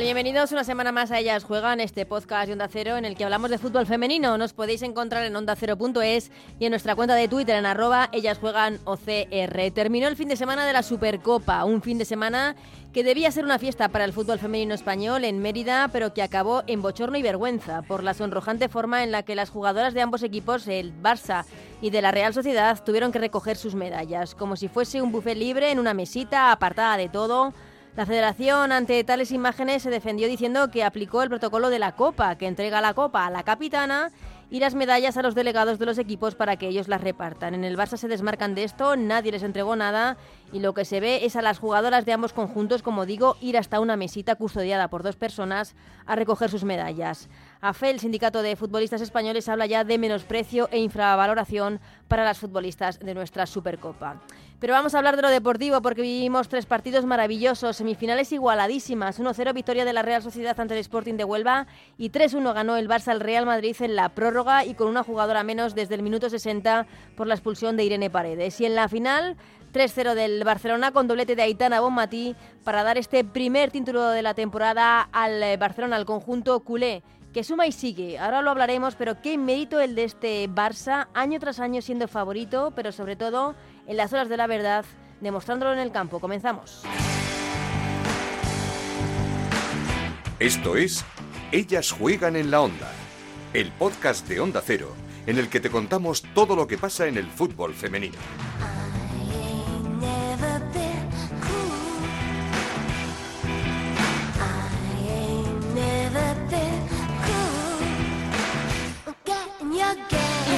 Bienvenidos una semana más a Ellas Juegan, este podcast de Onda Cero en el que hablamos de fútbol femenino. Nos podéis encontrar en ondacero.es y en nuestra cuenta de Twitter en arroba Ellas Juegan OCR. Terminó el fin de semana de la Supercopa, un fin de semana que debía ser una fiesta para el fútbol femenino español en Mérida, pero que acabó en bochorno y vergüenza por la sonrojante forma en la que las jugadoras de ambos equipos, el Barça y de la Real Sociedad, tuvieron que recoger sus medallas, como si fuese un buffet libre en una mesita apartada de todo la federación ante tales imágenes se defendió diciendo que aplicó el protocolo de la Copa, que entrega la Copa a la capitana y las medallas a los delegados de los equipos para que ellos las repartan. En el Barça se desmarcan de esto, nadie les entregó nada y lo que se ve es a las jugadoras de ambos conjuntos, como digo, ir hasta una mesita custodiada por dos personas a recoger sus medallas. AFE, el sindicato de futbolistas españoles, habla ya de menosprecio e infravaloración para las futbolistas de nuestra Supercopa. Pero vamos a hablar de lo deportivo porque vivimos tres partidos maravillosos, semifinales igualadísimas, 1-0 victoria de la Real Sociedad ante el Sporting de Huelva y 3-1 ganó el Barça al Real Madrid en la prórroga y con una jugadora menos desde el minuto 60 por la expulsión de Irene Paredes. Y en la final 3-0 del Barcelona con doblete de Aitana Bonmatí para dar este primer título de la temporada al Barcelona, al conjunto culé que suma y sigue. Ahora lo hablaremos, pero qué mérito el de este Barça, año tras año siendo favorito, pero sobre todo en las horas de la verdad, demostrándolo en el campo. Comenzamos. Esto es Ellas juegan en la onda, el podcast de Onda Cero, en el que te contamos todo lo que pasa en el fútbol femenino.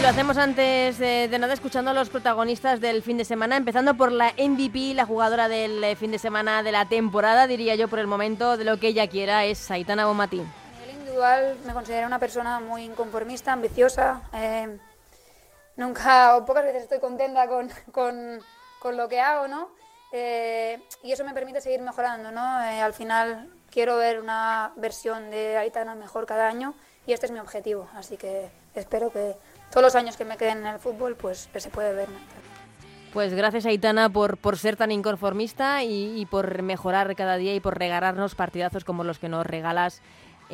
Lo hacemos antes de, de nada escuchando a los protagonistas del fin de semana, empezando por la MVP, la jugadora del eh, fin de semana de la temporada, diría yo por el momento, de lo que ella quiera, es Aitana Bonmatí. A nivel individual me considero una persona muy inconformista, ambiciosa. eh, nunca o pocas veces estoy contenta con, con, con lo que hago, ¿no? Eh, y eso me permite seguir mejorando, ¿no? Eh, al final quiero ver una versión de Aitana mejor cada año y este es mi objetivo, así que espero que todos los años que me queden en el fútbol, pues se puede ver. ¿no? Pues gracias Aitana por, por ser tan inconformista y, y por mejorar cada día y por regalarnos partidazos como los que nos regalas.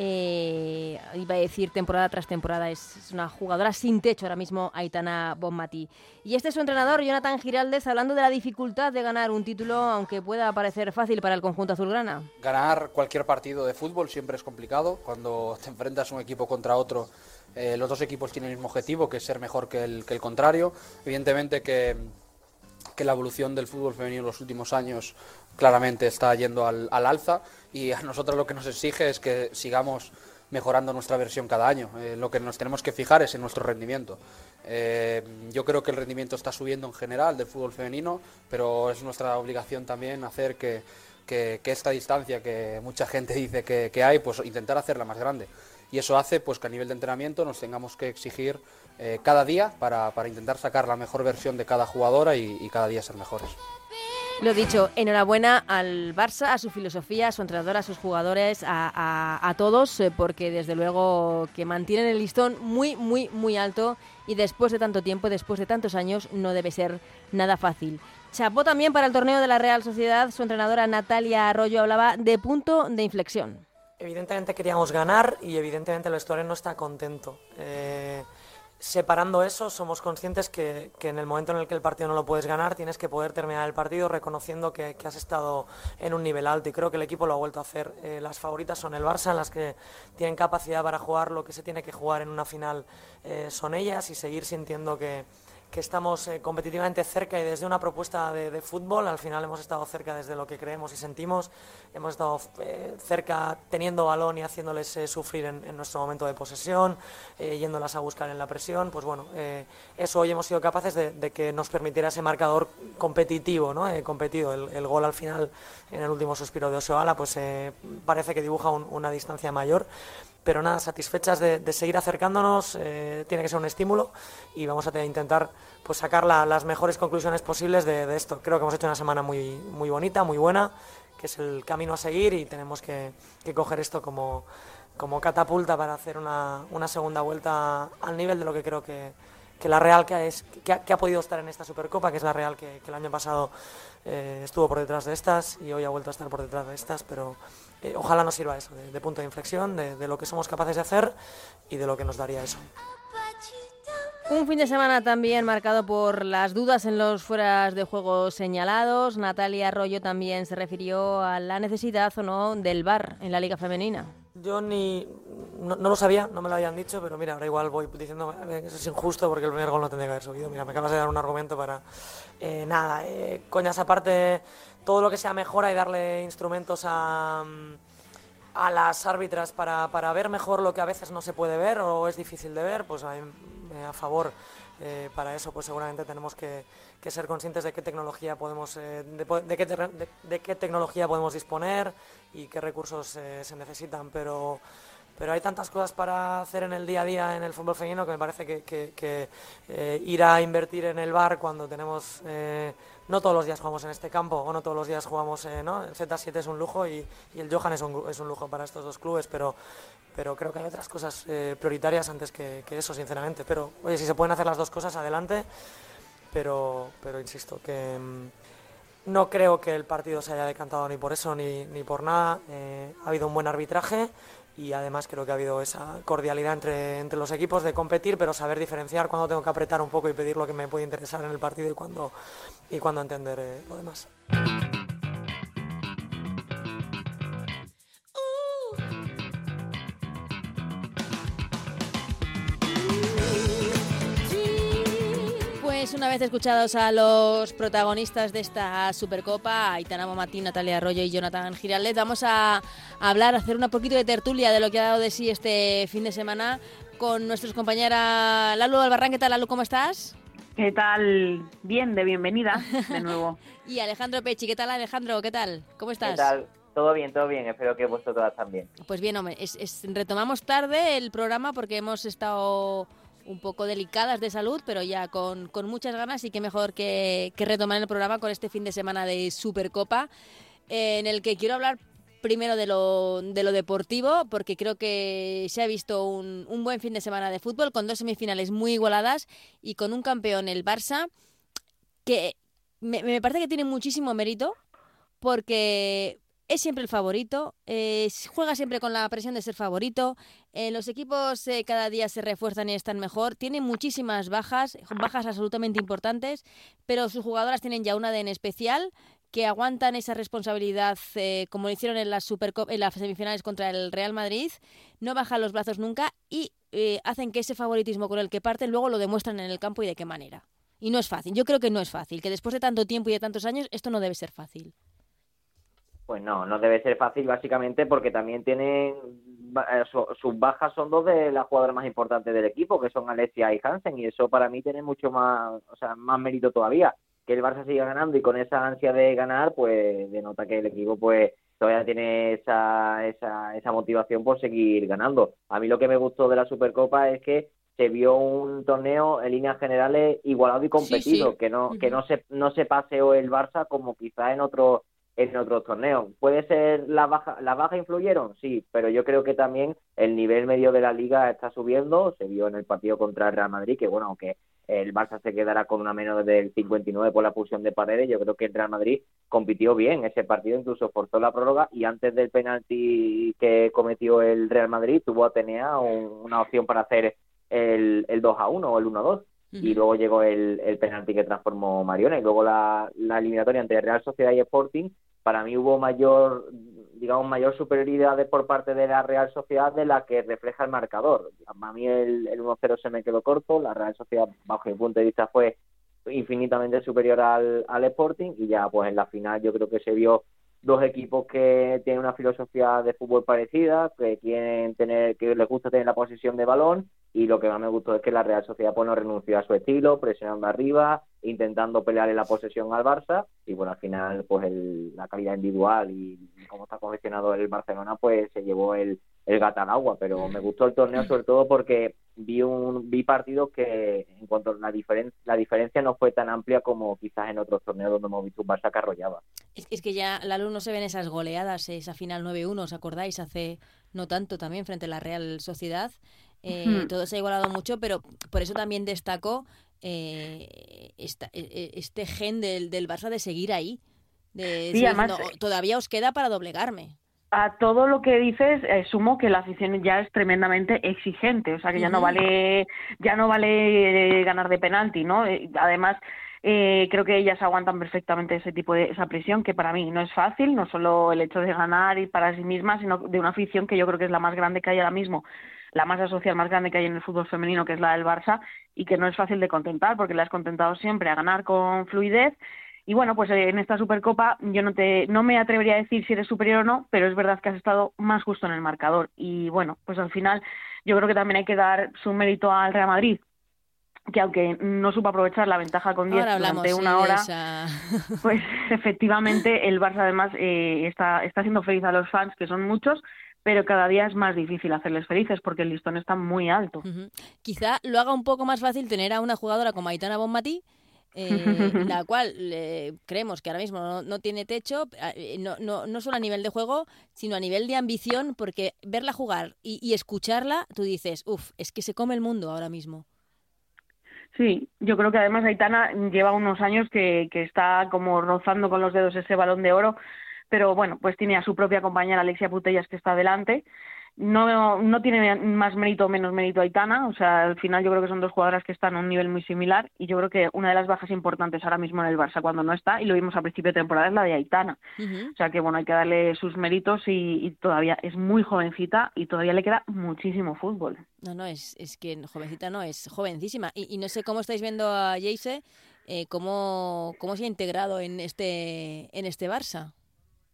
Eh, iba a decir temporada tras temporada, es, es una jugadora sin techo ahora mismo, Aitana Bonmatí. Y este es su entrenador, Jonathan Giraldez, hablando de la dificultad de ganar un título, aunque pueda parecer fácil para el conjunto azulgrana. Ganar cualquier partido de fútbol siempre es complicado. Cuando te enfrentas un equipo contra otro, eh, los dos equipos tienen el mismo objetivo, que es ser mejor que el, contrario. Evidentemente que, que la evolución del fútbol femenino en los últimos años claramente está yendo al, al alza y a nosotros lo que nos exige es que sigamos mejorando nuestra versión cada año. Eh, lo que nos tenemos que fijar es en nuestro rendimiento. Eh, yo creo que el rendimiento está subiendo en general del fútbol femenino, pero es nuestra obligación también hacer que, que- que esta distancia que mucha gente dice que, que hay, pues intentar hacerla más grande. Y eso hace pues, que a nivel de entrenamiento nos tengamos que exigir eh, cada día para, para intentar sacar la mejor versión de cada jugadora y- cada día ser mejores. Lo dicho, enhorabuena al Barça, a su filosofía, a su entrenador, a sus jugadores, a, a- a todos, eh, porque desde luego que mantienen el listón muy, muy, muy alto y después de tanto tiempo, después de tantos años, no debe ser nada fácil. Chapó también para el torneo de la Real Sociedad, su entrenadora Natalia Arroyo hablaba de punto de inflexión. Evidentemente queríamos ganar y evidentemente el vestuario no está contento. Eh, separando eso, somos conscientes que, que en el momento en el que el partido no lo puedes ganar, tienes que poder terminar el partido reconociendo que, que has estado en un nivel alto y creo que el equipo lo ha vuelto a hacer. Eh, las favoritas son el Barça, las que tienen capacidad para jugar lo que se tiene que jugar en una final eh, son ellas y seguir sintiendo que, que estamos eh, competitivamente cerca y desde una propuesta de, fútbol, al final hemos estado cerca desde lo que creemos y sentimos, hemos estado eh, cerca teniendo balón y haciéndoles eh, sufrir en, nuestro momento de posesión, yéndolas a buscar en la presión, pues bueno, eso hoy hemos sido capaces de, que nos permitiera ese marcador competitivo, ¿no? Competido, el, gol al final en el último suspiro de Osoala, pues parece que dibuja un- una distancia mayor pero nada, satisfechas de, seguir acercándonos, eh, tiene que ser un estímulo y vamos a intentar pues, sacar la- las mejores conclusiones posibles de, esto. Creo que hemos hecho una semana muy, muy bonita, muy buena, es el camino a seguir y tenemos que, coger esto como, como catapulta para hacer una, segunda vuelta al nivel de lo que creo que, que la Real que, que ha, podido estar en esta Supercopa, que es la Real que, el año pasado eh, estuvo por detrás de estas y hoy ha vuelto a estar por detrás de estas, pero eh, ojalá nos sirva eso, de, punto de inflexión, de, de, lo que somos capaces de hacer y de lo que nos daría eso. Un fin de semana también marcado por las dudas en los fueras de juego señalados. Natalia Arroyo también se refirió a la necesidad o no del bar en la Liga Femenina. Yo ni no, lo sabía, no me lo habían dicho, pero mira, ahora igual voy diciendo que eso es injusto porque el primer gol no tendría que haber subido. Mira, me acabas de dar un argumento para eh, nada, eh, coñas aparte, todo lo que sea mejora y darle instrumentos a, a las árbitras para, para ver mejor lo que a veces no se puede ver o es difícil de ver, pues a eh, a favor. Eh, para eso, pues seguramente tenemos que, ser conscientes de qué tecnología podemos, eh, de, qué de, qué tecnología podemos disponer y qué recursos se necesitan. Pero, pero hay tantas cosas para hacer en el día a día en el fútbol femenino que me parece que, ir a invertir en el bar cuando tenemos no todos los días jugamos en este campo o no todos los días jugamos, ¿no? El Z7 es un lujo y, el Johan es un, es un, lujo para estos dos clubes, pero, pero creo que hay otras cosas eh, prioritarias antes que, eso, sinceramente. Pero, oye, si se pueden hacer las dos cosas, adelante. Pero, pero insisto, que mm, no creo que el partido se haya decantado ni por eso ni, ni por nada. Eh, ha habido un buen arbitraje y además creo que ha habido esa cordialidad entre, entre los equipos de competir, pero saber diferenciar cuándo tengo que apretar un poco y pedir lo que me puede interesar en el partido y cuándo, y cuándo entender eh, lo demás. una vez escuchados a los protagonistas de esta Supercopa, Aitana Momatín, Natalia Arroyo y Jonathan Giraldez, vamos a hablar, a hacer un poquito de tertulia de lo que ha dado de sí este fin de semana con nuestros compañeras Lalo Albarrán. ¿Qué tal, Lalo? ¿Cómo estás? ¿Qué tal? Bien, de bienvenida de nuevo. y Alejandro Pechi, ¿qué tal, Alejandro? ¿Qué tal? ¿Cómo estás? ¿Qué tal? Todo bien, todo bien. Espero que vosotras también. Pues bien, hombre, retomamos tarde el programa porque hemos estado un poco delicadas de salud, pero ya con, muchas ganas y qué mejor que, retomar el programa con este fin de semana de Supercopa, en el que quiero hablar primero de lo, de lo deportivo, porque creo que se ha visto un, un buen fin de semana de fútbol, con dos semifinales muy igualadas y con un campeón, el Barça, que me, parece que tiene muchísimo mérito, porque es siempre el favorito, eh, juega siempre con la presión de ser favorito, eh, los equipos eh, cada día se refuerzan y están mejor, tiene muchísimas bajas, bajas absolutamente importantes, pero sus jugadoras tienen ya una de en especial que aguantan esa responsabilidad como lo hicieron en las, en las semifinales contra el Real Madrid, no bajan los brazos nunca y hacen que ese favoritismo con el que parten luego lo demuestran en el campo y de qué manera. Y no es fácil, yo creo que no es fácil, que después de tanto tiempo y de tantos años esto no debe ser fácil. Pues no, no debe ser fácil básicamente porque también tienen eh, sus bajas son dos de las jugadoras más importantes del equipo, que son Alessia y Hansen, y eso para mí tiene mucho más, o sea, más mérito todavía. Que el Barça siga ganando y con esa ansia de ganar, pues denota que el equipo pues todavía tiene esa, esa, esa motivación por seguir ganando. A mí lo que me gustó de la Supercopa es que se vio un torneo en líneas generales igualado y competido, que no que no se no se paseó el Barça como quizá en otros en otros torneos. ¿Puede ser la baja, la baja influyeron? Sí, pero yo creo que también el nivel medio de la liga está subiendo. Se vio en el partido contra el Real Madrid, que bueno, aunque el Barça se quedará con una menos del 59 por la pulsión de paredes, yo creo que el Real Madrid compitió bien ese partido, incluso forzó la prórroga y antes del penalti que cometió el Real Madrid tuvo Atenea una opción para hacer el, el 2 a 1 o el 1 a 2 y luego llegó el, el penalti que transformó Mariona y luego la, la eliminatoria entre Real Sociedad y Sporting para mí hubo mayor digamos mayor superioridad por parte de la Real Sociedad de la que refleja el marcador. A mí el, el 1-0 se me quedó corto la Real Sociedad bajo mi punto de vista fue infinitamente superior al, al Sporting y ya pues en la final yo creo que se vio dos equipos que tienen una filosofía de fútbol parecida, que quieren tener, que les gusta tener la posición de balón y lo que más me gustó es que la Real Sociedad pues no renunció a su estilo, presionando arriba, intentando pelear en la posesión al Barça y bueno al final pues el, la calidad individual y cómo está confeccionado el Barcelona pues se llevó el, el gato al agua, pero me gustó el torneo sobre todo porque vi un vi partidos que en cuanto a la diferencia la diferencia no fue tan amplia como quizás en otros torneos donde hemos visto un Barça que arrollaba. Es, es que ya la luz no se ven esas goleadas, esa final 9-1, ¿os acordáis? Hace no tanto también frente a la Real Sociedad. Eh, Todo se ha igualado mucho, pero por eso también destacó eh, esta, e, e, este gen del, del Barça de seguir ahí. De Sí, decir, además- "No, todavía os queda para doblegarme. a todo lo que dices eh, sumo que la afición ya es tremendamente exigente, o sea que ya no vale ya no vale eh, ganar de penalti, ¿no? Eh, además eh, creo que ellas aguantan perfectamente ese tipo de esa presión que para mí no es fácil, no solo el hecho de ganar y para sí misma, sino de una afición que yo creo que es la más grande que hay ahora mismo, la masa social más grande que hay en el fútbol femenino, que es la del Barça y que no es fácil de contentar porque la has contentado siempre a ganar con fluidez y bueno, pues eh, en esta Supercopa yo no te no me atrevería a decir si eres superior o no, pero es verdad que has estado más justo en el marcador. Y bueno, pues al final yo creo que también hay que dar su mérito al Real Madrid, que aunque no supo aprovechar la ventaja con 10 Ahora hablamos durante una hora, esa- pues efectivamente el Barça además eh, está, está haciendo feliz a los fans, que son muchos, pero cada día es más difícil hacerles felices porque el listón está muy alto. Quizá lo haga un poco más fácil tener a una jugadora como Aitana Bonmatí, eh, la cual eh, creemos que ahora mismo no, no tiene techo, eh, no, no, no solo a nivel de juego, sino a nivel de ambición, porque verla jugar y, y escucharla, tú dices, uff, es que se come el mundo ahora mismo. Sí, yo creo que además Aitana lleva unos años que, que está como rozando con los dedos ese balón de oro, pero bueno, pues tiene a su propia compañera Alexia Putellas que está delante. No, no tiene más mérito o menos mérito Aitana, o sea, al final yo creo que son dos jugadoras que están a un nivel muy similar y yo creo que una de las bajas importantes ahora mismo en el Barça cuando no está, y lo vimos a principio de temporada, es la de Aitana. O sea que bueno, hay que darle sus méritos y, y todavía es muy jovencita y todavía le queda muchísimo fútbol. No, no, es, es que jovencita no, es jovencísima. Y, y no sé cómo estáis viendo a Jace, eh, cómo, cómo se ha integrado en este, en este Barça.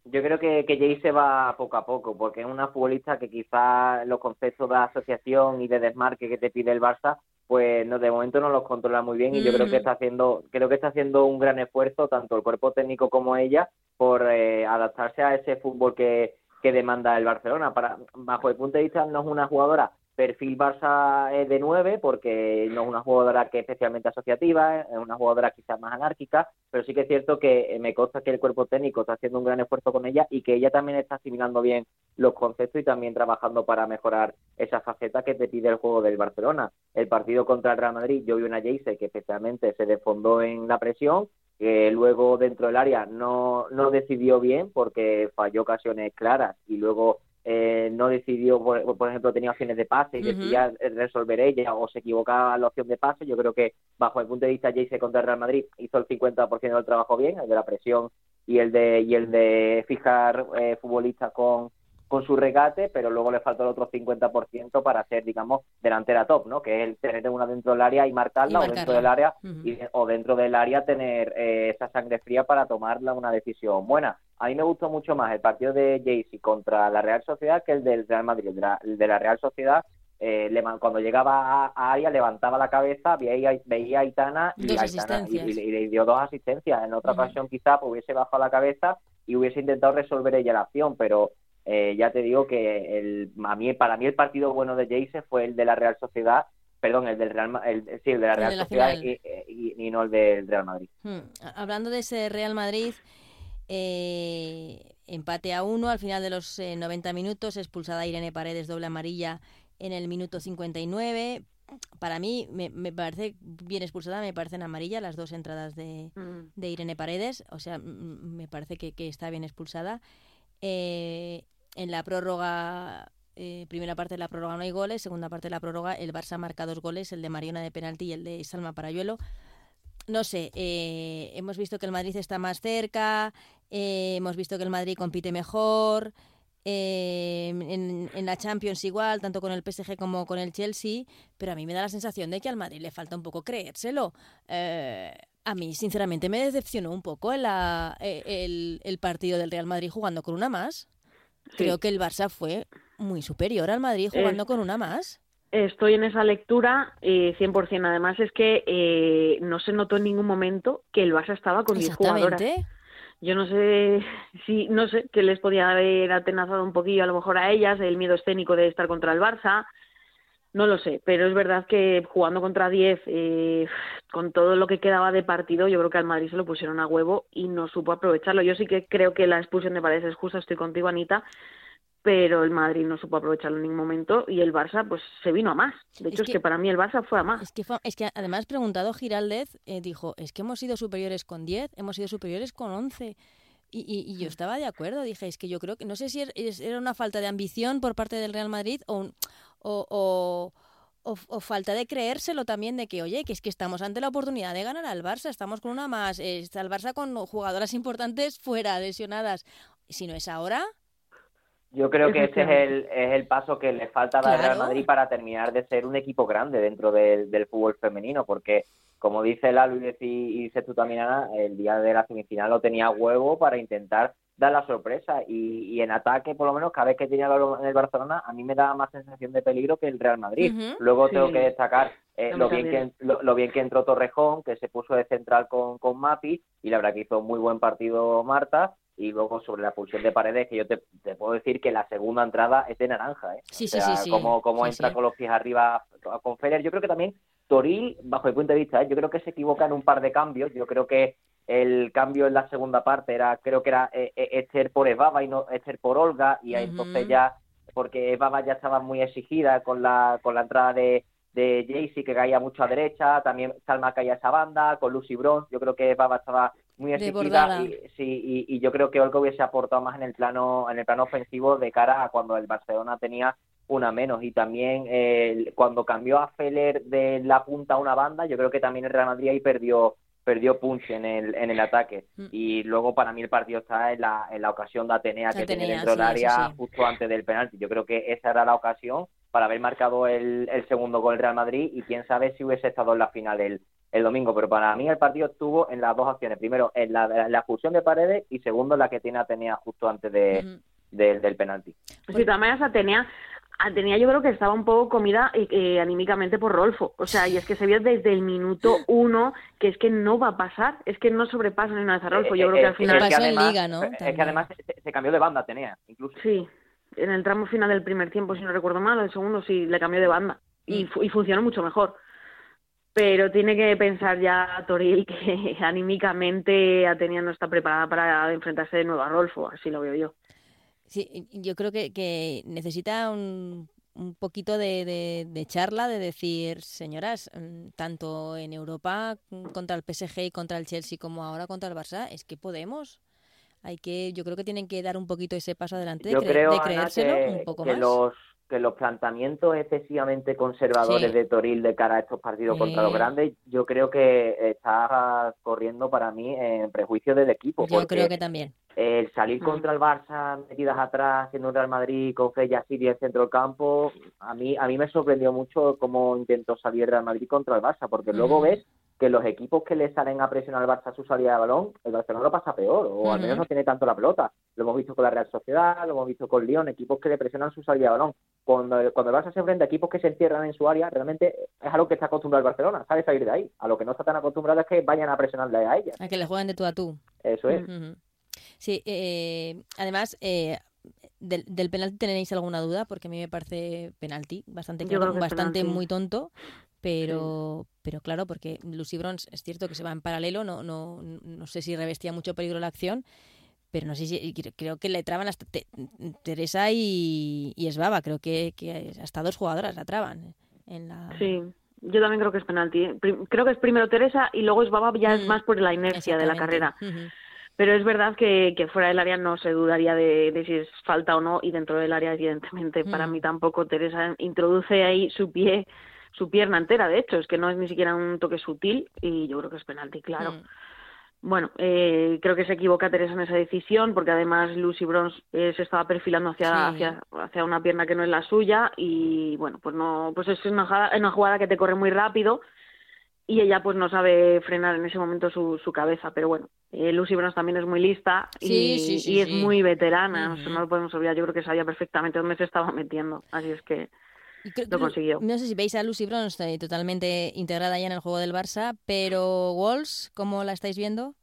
Yo creo que, que Jay se va poco a poco, porque es una futbolista que quizás los conceptos de asociación y de desmarque que te pide el Barça, pues no de momento no los controla muy bien y yo creo que Ujú. está haciendo, creo que está haciendo un gran esfuerzo tanto el cuerpo técnico como ella por eh, adaptarse a ese fútbol que, que demanda el Barcelona. Para, bajo el punto de vista no es una jugadora perfil Barça eh, de 9 porque no es una jugadora que es especialmente asociativa, es una jugadora quizás más anárquica, pero sí que es cierto que eh, me consta que el cuerpo técnico está haciendo un gran esfuerzo con ella y que ella también está asimilando bien los conceptos y también trabajando para mejorar esa faceta que te pide el juego del Barcelona. El partido contra el Real Madrid, yo vi una Jayce que especialmente se desfondó en la presión, que luego dentro del área no, no decidió bien porque falló ocasiones claras y luego eh, no decidió, por, por ejemplo, tenía opciones de pase y Ujú. decidía resolver ella o se equivocaba la opción de pase. Yo creo que bajo el punto de vista Jayce contra el Real Madrid hizo el 50% del trabajo bien, el de la presión y el de y el de fijar eh, futbolistas con con su regate, pero luego le faltó el otro 50% para ser, digamos, delantera top, ¿no? Que es el tener una dentro del área y marcarla, Y o dentro del área y- o dentro del área tener eh, esa sangre fría para tomarla una decisión buena. A mí me gustó mucho más el partido de Jaycee contra la Real Sociedad que el del Real Madrid. El de la, Real Sociedad, eh, le cuando llegaba a, a área, levantaba la cabeza, veía, veía a Aitana y, Aitana- y- asistencias. y- y le dio dos asistencias. En otra ocasión quizá pues, hubiese bajado la cabeza y hubiese intentado resolver ella la acción, pero eh, ya te digo que el, a mí, para mí el partido bueno de Jayce fue el de la Real Sociedad, perdón, el del Real, el, sí, el de la El Real de la Sociedad y, y- y no el del Real Madrid. Hmm, Hablando de ese Real Madrid, eh, empate a uno al final de los eh, 90 minutos, expulsada Irene Paredes, doble amarilla en el minuto 59. Para mí me, me parece bien expulsada, me parecen amarillas las dos entradas de, de Irene Paredes, o sea, mm, me parece que, que está bien expulsada. Eh, en la prórroga, eh, primera parte de la prórroga no hay goles, segunda parte de la prórroga el Barça marca dos goles, el de Mariona de penalti y el de Salma Parayuelo. No sé, eh, hemos visto que el Madrid está más cerca, eh, hemos visto que el Madrid compite mejor, eh, en, en la Champions igual, tanto con el PSG como con el Chelsea, pero a mí me da la sensación de que al Madrid le falta un poco creérselo. Eh, a mí, sinceramente, me decepcionó un poco eh, el, el partido del Real Madrid jugando con una más. Creo que el Barça fue muy superior al Madrid jugando con una más. Estoy en esa lectura eh, 100%. Además es que eh, no se notó en ningún momento que el Barça estaba con 10 jugadoras. Yo no sé si, no sé, que les podía haber atenazado un poquillo a lo mejor a ellas, el miedo escénico de estar contra el Barça. No lo sé, pero es verdad que jugando contra 10, eh, con todo lo que quedaba de partido, yo creo que al Madrid se lo pusieron a huevo y no supo aprovecharlo. Yo sí que creo que la expulsión de Paredes es justa, estoy contigo, Anita, pero el Madrid no supo aprovecharlo en ningún momento y el Barça pues se vino a más. De hecho, es que, para mí el Barça fue a más. Es que, es que además preguntado Giraldez, eh, dijo, es que hemos sido superiores con 10, hemos sido superiores con 11. Y, y, yo estaba de acuerdo, dije, es que yo creo que, no sé si era una falta de ambición por parte del Real Madrid o, o, o, falta de creérselo también de que, oye, que es que estamos ante la oportunidad de ganar al Barça, estamos con una más, está el Barça con jugadoras importantes fuera, lesionadas. Si no es ahora... Yo creo que ese es el, es el paso que le falta al Real Madrid para terminar de ser un equipo grande dentro del, del fútbol femenino, porque como dice la Luis y, dice tú también, Ana, el día de la semifinal lo tenía huevo para intentar dar la sorpresa. Y, en ataque por lo menos cada vez que tenía en el Barcelona a mí me daba más sensación de peligro que el Real Madrid. Luego tengo que destacar eh, lo bien que lo, bien que entró Torrejón que se puso de central con, con Mapi y la verdad que hizo muy buen partido Marta y luego sobre la pulsión de paredes que yo te, puedo decir que la segunda entrada es de naranja ¿eh? sí, sí, sí, como, como entra con los pies arriba con Feller yo creo que también Toril, bajo mi punto de vista, ¿eh? yo creo que se equivoca en un par de cambios. Yo creo que el cambio en la segunda parte era, creo que era eh, eh Esther por Evaba y no Esther por Olga, y entonces ya, porque Evaba ya estaba muy exigida con la, con la entrada de, de Jaycee, que caía mucho a derecha, también Salma caía a esa banda, con Lucy Bronze, yo creo que Evaba estaba muy exigida y, sí, y, yo creo que Olga hubiese aportado más en el plano en el plano ofensivo de cara a cuando el Barcelona tenía una menos. Y también eh, cuando cambió a Feller de la punta a una banda, yo creo que también el Real Madrid ahí perdió perdió punch en el, en el ataque. Mm. Y luego para mí el partido está en la, en la ocasión de Atenea que tiene dentro del área justo antes del penalti. Yo creo que esa era la ocasión para haber marcado el, el segundo gol el Real Madrid y quién sabe si hubiese estado en la final el, el domingo. Pero para mí el partido estuvo en las dos acciones. Primero en la, la expulsión de Paredes y segundo en la que tiene Atenea justo antes de, del penalti. Pues sí, también Atenea Ah, tenía yo creo que estaba un poco comida eh, eh, anímicamente por Rolfo. O sea, y es que se vio desde el minuto uno que es que no va a pasar, es que no sobrepasa ni una vez a Rolfo. Yo creo que al final... Es que además, ¿no? Es que además se, cambió de banda, tenía, incluso. Sí, en el tramo final del primer tiempo, si no recuerdo mal, el segundo sí le cambió de banda y, mm. y funcionó mucho mejor. Pero tiene que pensar ya Toril que anímicamente Atenea no está preparada para enfrentarse de nuevo a Rolfo, así lo veo yo. Sí, yo creo que, que necesita un, un poquito de, de, charla, de decir, señoras, mm, tanto en Europa contra el PSG y contra el Chelsea como ahora contra el Barça, es que podemos. Hay que, yo creo que tienen que dar un poquito ese paso adelante de, creérselo un poco más. Los que los planteamientos excesivamente conservadores de Toril de cara a estos partidos contra los grandes, yo creo que está corriendo para mí en prejuicio del equipo. Yo creo que también. El salir mm. contra el Barça metidas atrás en un Real Madrid con Freya Siria en centro del campo, a mí, a mí me sorprendió mucho cómo intentó salir Real Madrid contra el Barça, porque luego mm. ves que los equipos que le salen a presionar al Barça su salida de balón, el Barcelona lo pasa peor, o al menos no tiene tanto la pelota. Lo hemos visto con la Real Sociedad, lo hemos visto con Lyon, equipos que le presionan su salida de balón. Cuando, cuando el Barça se enfrenta a equipos que se encierran en su área, realmente es a lo que está acostumbrado el Barcelona, sabe salir de ahí. A lo que no está tan acostumbrado es que vayan a presionarle a ella. A que le jueguen de tú a tú. Eso es. Sí, eh, además, eh, del, del, penalti tenéis alguna duda, porque a mí me parece penalti, bastante claro, bastante muy tonto, pero, pero claro, porque Lucy Bronze es cierto que se va en paralelo, no, no, no sé si revestía mucho peligro la acción, pero no sé si creo que le traban hasta Teresa y, y Esbaba, creo que, que, hasta dos jugadoras la traban en la Sí. Yo también creo que es penalti. Creo que es primero Teresa y luego Esbaba ya es mm, más por la inercia de la carrera. Pero es verdad que, que, fuera del área no se dudaría de, de, si es falta o no y dentro del área evidentemente para mm. mí tampoco Teresa introduce ahí su pie su pierna entera, de hecho, es que no es ni siquiera un toque sutil y yo creo que es penalti, claro. Mm. Bueno, eh, creo que se equivoca Teresa en esa decisión porque además Lucy Bronze eh, se estaba perfilando hacia, hacia, hacia una pierna que no es la suya y bueno, pues no, pues es una, una jugada que te corre muy rápido y ella pues no sabe frenar en ese momento su, su cabeza, pero bueno, eh, Lucy Bronze también es muy lista y, y es muy veterana, no lo podemos olvidar, yo creo que sabía perfectamente dónde se estaba metiendo, así es que lo consiguió. No sé si veis a Lucy Bronze eh, totalmente integrada ya en el juego del Barça, pero Walls, ¿cómo la estáis viendo?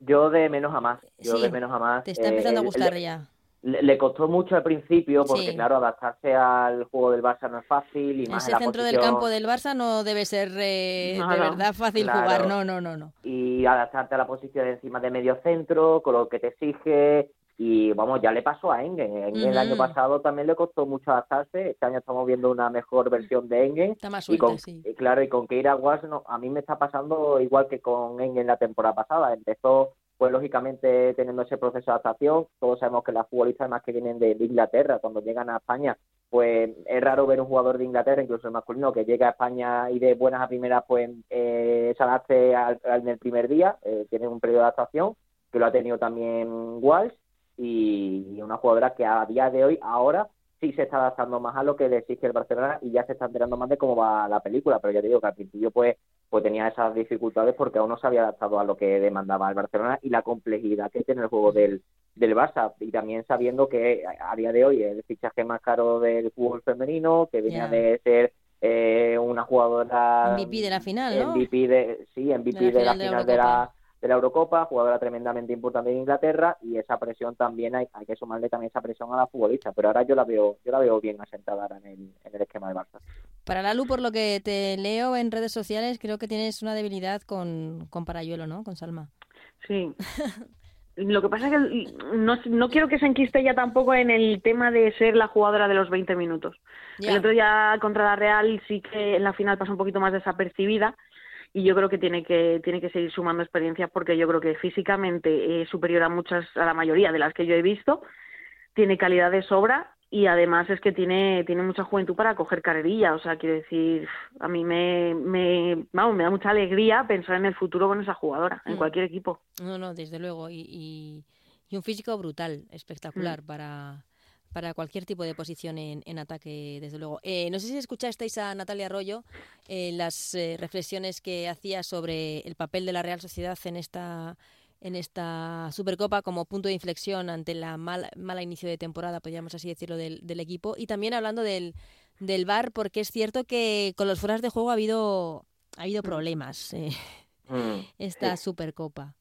Yo de menos a más. Yo de menos a más. Te está empezando a gustar ya. le, costó mucho al principio porque, Sí. claro, adaptarse al juego del Barça no es fácil y más Ese en la centro del posición- campo del Barça no debe ser eh, No, de no. verdad fácil Claro. jugar. No, no, no, no. y adaptarte a la posición encima de medio centro, con lo que te exige. Y vamos, ya le pasó a Engen. Engen el año pasado también le costó mucho adaptarse. Este año estamos viendo una mejor versión de Engen. Está más Y suelta, con, sí. y claro, y con Keira Walsh no, a mí me está pasando igual que con Engen la temporada pasada. Empezó, pues lógicamente, teniendo ese proceso de adaptación. Todos sabemos que las futbolistas más que vienen de, de Inglaterra, cuando llegan a España, pues es raro ver un jugador de Inglaterra, incluso el masculino, que llega a España y de buenas a primeras, pues eh, se adapte al, al- en el primer día. Eh, tiene un periodo de adaptación, que lo ha tenido también Walsh, y, una jugadora que a día de hoy, ahora, sí se está adaptando más a lo que le exige el Barcelona y ya se está enterando más de cómo va la película, pero ya te digo que al principio pues pues tenía esas dificultades porque aún no se había adaptado a lo que demandaba el Barcelona y la complejidad que tiene el juego del, del Barça y también sabiendo que a día de hoy es el fichaje más caro del fútbol femenino, que venía de ser eh, una jugadora MVP de la final, ¿no? MVP de, sí, MVP De la final de la final de la, Eurocopa. De la Eurocopa, jugadora tremendamente importante de Inglaterra y esa presión también hay, hay que sumarle también esa presión a la futbolista, pero ahora yo la veo yo la veo bien asentada ahora en el, en el esquema del Barça. Para Lalu, por lo que te leo en redes sociales, creo que tienes una debilidad con, con Parayuelo, ¿no? Con Salma. Sí. Lo que pasa es que no, no quiero que se enquiste ya tampoco en el tema de ser la jugadora de los 20 minutos. Ya. El otro día contra la Real sí que en la final pasó un poquito más desapercibida y yo creo que tiene que tiene que seguir sumando experiencia porque yo creo que físicamente es superior a muchas a la mayoría de las que yo he visto, tiene calidad de sobra y además es que tiene tiene mucha juventud para coger carrerilla, o sea, quiero decir, a mí me me vamos, me da mucha alegría pensar en el futuro con esa jugadora en Mm. cualquier equipo. No, no, desde luego. Y, y, y un físico brutal, espectacular Mm. para, para cualquier tipo de posición en, en ataque, desde luego. Eh, no sé si escuchasteis a Natalia Arroyo eh, las eh, reflexiones que hacía sobre el papel de la Real Sociedad en esta en esta Supercopa como punto de inflexión ante la mal, mala inicio de temporada, podríamos así decirlo, del, del equipo. Y también hablando del, del VAR, porque es cierto que con los fueras de juego ha habido, ha habido problemas eh, Mm. esta Supercopa.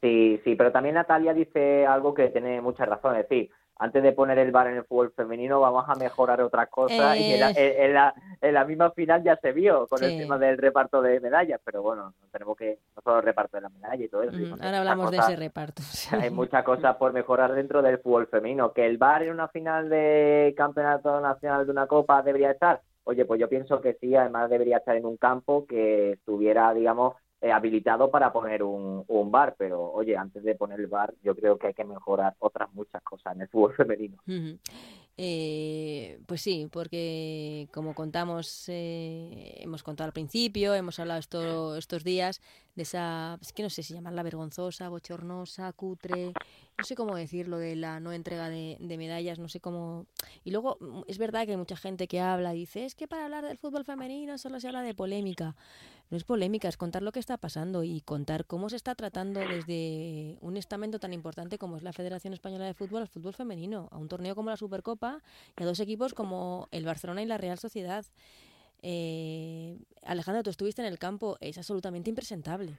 Sí, sí, pero también Natalia dice algo que tiene mucha razón, es decir, antes de poner el bar en el fútbol femenino vamos a mejorar otras cosas y en la, en, la, en la misma final ya se vio con el tema del reparto de medallas, pero bueno, no tenemos que, no solo el reparto de las medallas y todo eso. Ahora hablamos de ese reparto. sí. Hay muchas cosas por mejorar dentro del fútbol femenino. Que el VAR en una final de campeonato nacional de una copa debería estar. Oye, pues yo pienso que sí, además debería estar en un campo que estuviera, digamos, eh, habilitado para poner un, un VAR. Pero, oye, antes de poner el VAR, yo creo que hay que mejorar otras muchas cosas en el fútbol femenino. Eh, pues sí, porque como contamos, eh, hemos contado al principio, hemos hablado esto- estos días de esa, es que no sé si llamarla vergonzosa, bochornosa, cutre, no sé cómo decirlo, de la no entrega de, de medallas, no sé cómo... Y luego es verdad que hay mucha gente que habla y dice, es que para hablar del fútbol femenino solo se habla de polémica. No es polémica, es contar lo que está pasando y contar cómo se está tratando desde un estamento tan importante como es la Federación Española de Fútbol al fútbol femenino, a un torneo como la Supercopa y a dos equipos como el Barcelona y la Real Sociedad. Eh, Alejandro, tú estuviste en el campo, es absolutamente impresentable.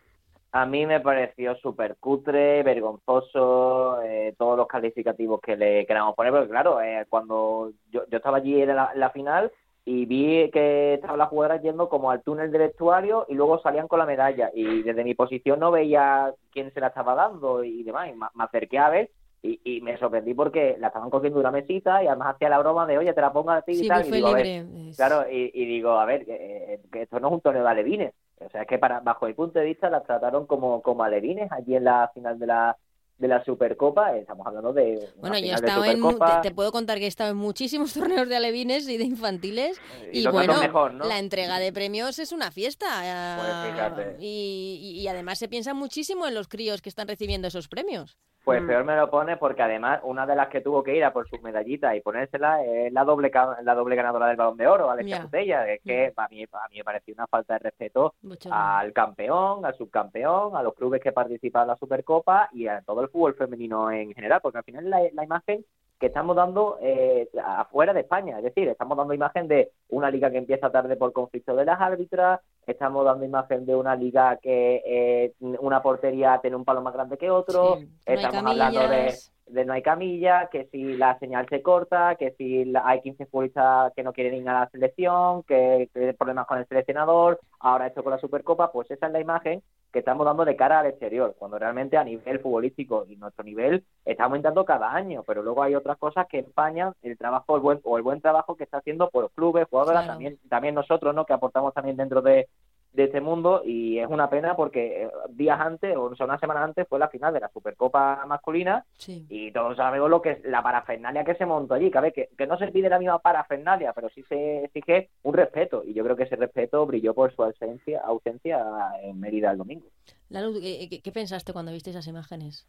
A mí me pareció súper cutre, vergonzoso, eh, todos los calificativos que le queramos poner, porque claro, eh, cuando yo, yo estaba allí en la, la final y vi que estaban las jugadoras yendo como al túnel del vestuario y luego salían con la medalla. Y desde mi posición no veía quién se la estaba dando y demás, y me, acerqué a ver y, y me sorprendí porque la estaban cogiendo una mesita y además hacía la broma de, oye, te la pongo a ti y tal, y digo, a ver, Claro, y, y digo, a ver, que, que esto no es un torneo de alevines. O sea, es que para, bajo mi punto de vista las trataron como, como alevines allí en la final de la, de la Supercopa. Estamos hablando de. Bueno, yo he estado en, te, te puedo contar que he estado en muchísimos torneos de alevines y de infantiles y y, bueno, trató mejor, ¿no? la entrega de premios es una fiesta. Pues ah, fíjate. y, y- y además se piensa muchísimo en los críos que están recibiendo esos premios. Pues Mm. peor me lo pone porque además una de las que tuvo que ir a por su medallita y ponérsela es la doble la doble ganadora del Balón de Oro, Alexia Ya. Putella. Es que para mí, para mí me pareció una falta de respeto al campeón, al subcampeón, a los clubes que participan en la Supercopa y a todo el fútbol femenino en general, porque al final la, la imagen que estamos dando eh, afuera de España, es decir, estamos dando imagen de una liga que empieza tarde por conflicto de las árbitras, estamos dando imagen de una liga que eh, una portería tiene un palo más grande que otro, Sí, estamos hablando de. De no hay camilla, que si la señal se corta, que si hay 15 futbolistas que no quieren ir a la selección, que, hay problemas con el seleccionador, ahora esto con la Supercopa, pues esa es la imagen que estamos dando de cara al exterior, cuando realmente a nivel futbolístico y nuestro nivel está aumentando cada año, pero luego hay otras cosas que empañan el trabajo el buen, o el buen trabajo que está haciendo por los clubes, jugadores, también, también nosotros, ¿no? que aportamos también dentro de, de este mundo y es una pena porque eh, días antes o sea, una semana antes fue la final de la Supercopa masculina y todos sabemos lo que es la parafernalia que se montó allí, que, que, que no se pide la misma parafernalia, pero sí se exige un respeto y yo creo que ese respeto brilló por su ausencia, ausencia en Mérida el domingo. ¿qué, qué pensaste cuando viste esas imágenes?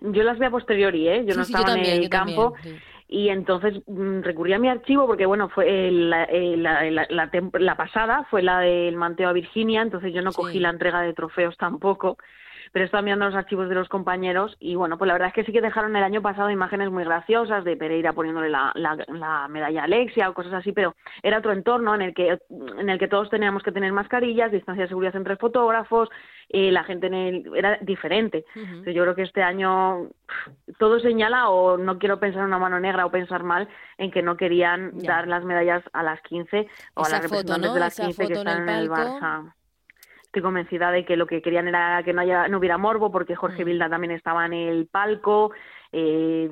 Yo las vi a posteriori, ¿eh? Yo no estaba en el campo y entonces mm, recurrí a mi archivo porque, bueno, fue la, la, la, pasada, fue la del Manteo a Virginia, entonces yo no cogí la entrega de trofeos tampoco pero estaba mirando los archivos de los compañeros y bueno, pues la verdad es que sí que dejaron el año pasado imágenes muy graciosas de Pereira poniéndole la, la, medalla a Alexia o cosas así, pero era otro entorno en el que en el que todos teníamos que tener mascarillas, distancia de seguridad entre fotógrafos, eh, la gente en el, era diferente. yo creo que este año todo señala o no quiero pensar una mano negra o pensar mal en que no querían dar las medallas a las 15 o a las representantes de las 15 que están en el, Barça estoy convencida de que lo que querían era que no, haya, no hubiera morbo, porque Jorge Vilda mm. también estaba en el palco, eh,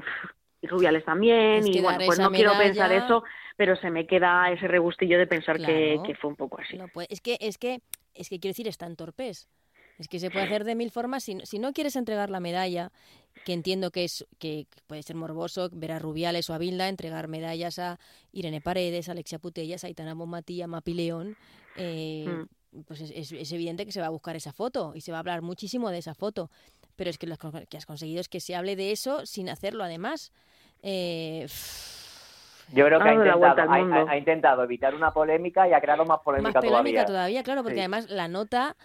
y Rubiales también, y bueno, pues no quiero pensar eso, pero se me queda ese regustillo de pensar que, fue un poco así. es que, es que, es que quiero decir, están torpes. Es que se puede hacer de mil formas. Si, si no quieres entregar la medalla, que entiendo que es que puede ser morboso ver a Rubiales o a Vilda entregar medallas a Irene Paredes, a Alexia Putellas, a Itana Bomatí, a Mapi León, eh, mm pues es, es, evidente que se va a buscar esa foto y se va a hablar muchísimo de esa foto. Pero es que lo que has conseguido es que se hable de eso sin hacerlo además. Eh, yo creo que ha intentado, ha, intentado, evitar una polémica y ha creado más polémica, más polémica todavía. claro, porque además la nota,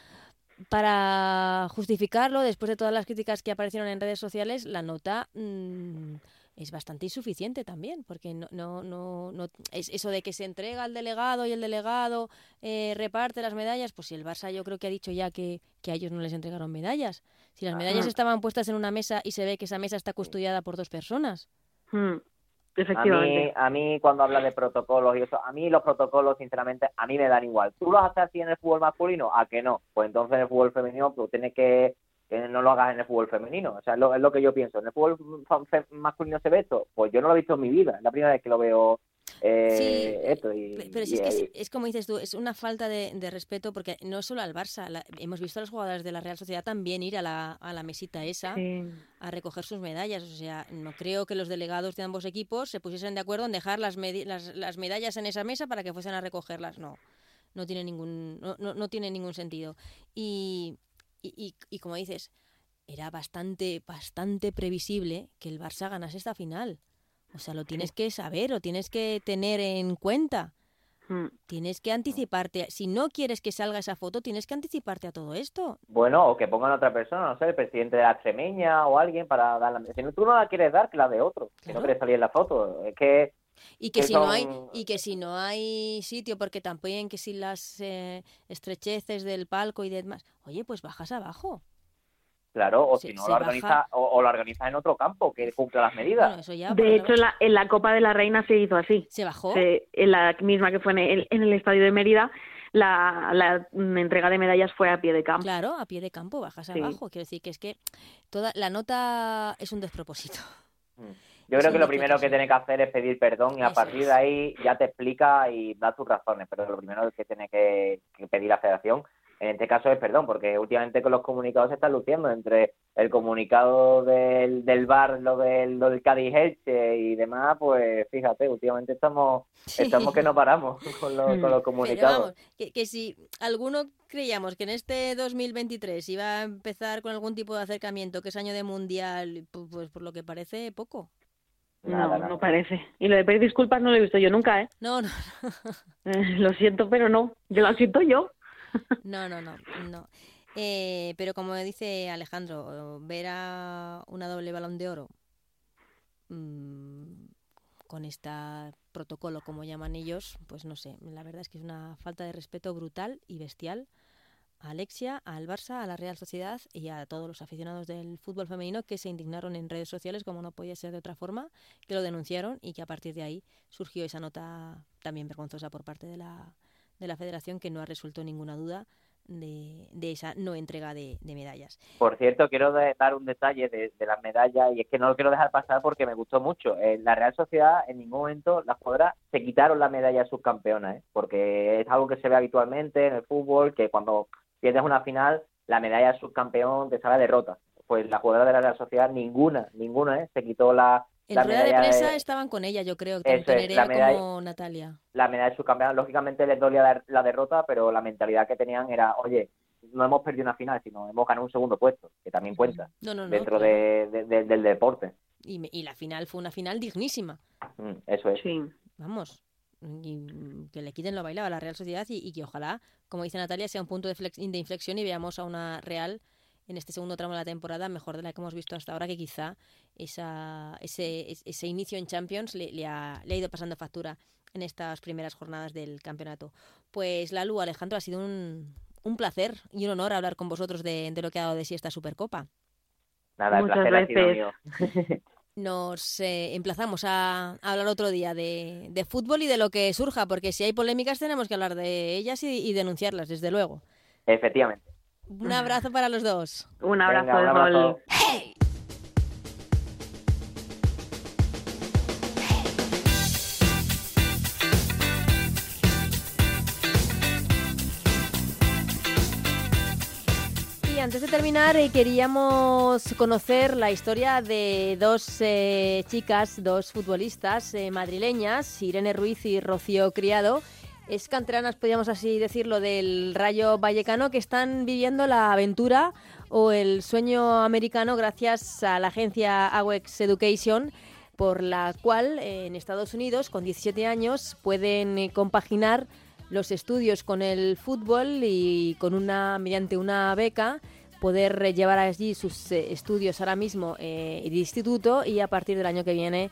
para justificarlo, después de todas las críticas que aparecieron en redes sociales, la nota mm, es bastante insuficiente también, porque no, no, no, no, es eso de que se entrega al delegado y el delegado eh, reparte las medallas, pues si el Barça yo creo que ha dicho ya que, que a ellos no les entregaron medallas. Si las medallas estaban puestas en una mesa y se ve que esa mesa está custodiada por dos personas. Hmm, efectivamente. A mí, cuando habla de protocolos y eso, a mí los protocolos, sinceramente, a mí me dan igual. ¿Tú los haces así en el fútbol masculino? ¿A que no? Pues entonces en el fútbol femenino pues tienes que que no lo hagas en el fútbol femenino. O sea, es lo, es lo que yo pienso. ¿En el fútbol masculino se ve esto? Pues yo no lo he visto en mi vida. Es la primera vez que lo veo eh, esto. pero si es, que es, como dices tú, es una falta de, respeto porque no solo al Barça, hemos visto a los jugadores de la Real Sociedad también ir a la, a la mesita esa a recoger sus medallas. O sea, no creo que los delegados de ambos equipos se pusiesen de acuerdo en dejar las, las, las medallas en esa mesa para que fuesen a recogerlas. No, no tiene ningún, no, no, no tiene ningún sentido. Y, y, y, como dices, era bastante, bastante previsible que el Barça ganase esta final. O sea, lo tienes que saber, lo tienes que tener en cuenta. Hmm. Tienes que anticiparte. Si no quieres que salga esa foto, tienes que anticiparte a todo esto. Bueno, o que pongan a otra persona, no sé, el presidente de la Extremeña o alguien para darla. Si no, tú no la quieres dar, que la de otro. Si no quieres salir en la foto. Es que y que, si no hay y que si no hay sitio porque también que si las eh, estrecheces del palco y demás oye pues bajas abajo Claro, o si no lo organiza o, lo organiza en otro campo que cumpla las medidas. de hecho, en la, Copa de la Reina se hizo así. ¿Se bajó? en la misma que fue en el, en el estadio de Mérida, la, la, entrega de medallas fue a pie de campo. Claro, a pie de campo, bajas abajo. Quiero decir que es que toda la nota es un despropósito. Mm. Yo creo que lo primero que tiene que hacer es pedir perdón y a partir de ahí ya te explica y da tus razones, pero lo primero que tiene que, pedir la federación en este caso es perdón, porque últimamente con los comunicados se están luciendo entre el comunicado del, del bar, lo del, lo del Cádiz Elche y demás, pues fíjate, últimamente estamos estamos que no paramos con los, con los comunicados. que, que si alguno creíamos que en este 2023 iba a empezar con algún tipo de acercamiento, que es año de mundial, pues por lo que parece poco no, no parece. Y lo de pedir disculpas no lo he visto yo nunca, ¿eh? No, no. Eh, lo siento, pero no. Yo lo siento yo. no, no, no. no. Eh, pero como dice Alejandro, ver a una doble balón de oro mm, con este protocolo, como llaman ellos, pues no sé. La verdad es que es una falta de respeto brutal y bestial Alexia, al Barça, a la Real Sociedad y a todos los aficionados del fútbol femenino que se indignaron en redes sociales, como no podía ser de otra forma, que lo denunciaron y que a partir de ahí surgió esa nota también vergonzosa por parte de la, de la federación que no ha resuelto ninguna duda de, esa no entrega de, medallas. Por cierto, quiero dar un detalle de, las medallas y es que no lo quiero dejar pasar porque me gustó mucho. En la Real Sociedad en ningún momento las jugadoras se quitaron la medalla de subcampeonas, ¿eh? porque es algo que se ve habitualmente en el fútbol, que cuando pierdes una final, la medalla de subcampeón te sale derrota. Pues la jugadora de la Real Sociedad, ninguna, ninguna, ¿eh? se quitó la, en rueda de prensa estaban con ella, yo creo, tanto Nerea como Natalia. La medalla de subcampeón, lógicamente les dolía la, derrota, pero la mentalidad que tenían era, oye, no hemos perdido una final, sino hemos ganado un segundo puesto, que también cuenta dentro del deporte. Y, la final fue una final dignísima. Mm, eso es. Sí. Vamos, que le quiten lo bailado a la Real Sociedad y, que ojalá, como dice Natalia, sea un punto de, de inflexión y veamos a una Real en este segundo tramo de la temporada mejor de la que hemos visto hasta ahora, que quizá esa, ese, ese inicio en Champions le, ha, le, ha, ido pasando factura en estas primeras jornadas del campeonato. Pues Lalu, Alejandro, ha sido un, un placer y un honor hablar con vosotros de, de, lo que ha dado de sí esta Supercopa. Nada, el placer ha sido mío. Nos eh, emplazamos a, hablar otro día de, de, fútbol y de lo que surja, porque si hay polémicas tenemos que hablar de ellas y, y denunciarlas, desde luego. Efectivamente. Un abrazo para los dos. Un abrazo, de gol. Y antes de terminar, eh, queríamos conocer la historia de dos eh, chicas, dos futbolistas eh, madrileñas, Irene Ruiz y Rocío Criado, es canteranas, podríamos así decirlo, del Rayo Vallecano que están viviendo la aventura o el sueño americano gracias a la agencia AWEX Education por la cual en Estados Unidos con 17 años pueden compaginar los estudios con el fútbol y con una mediante una beca poder llevar allí sus eh, estudios ahora mismo eh, de instituto y a partir del año que viene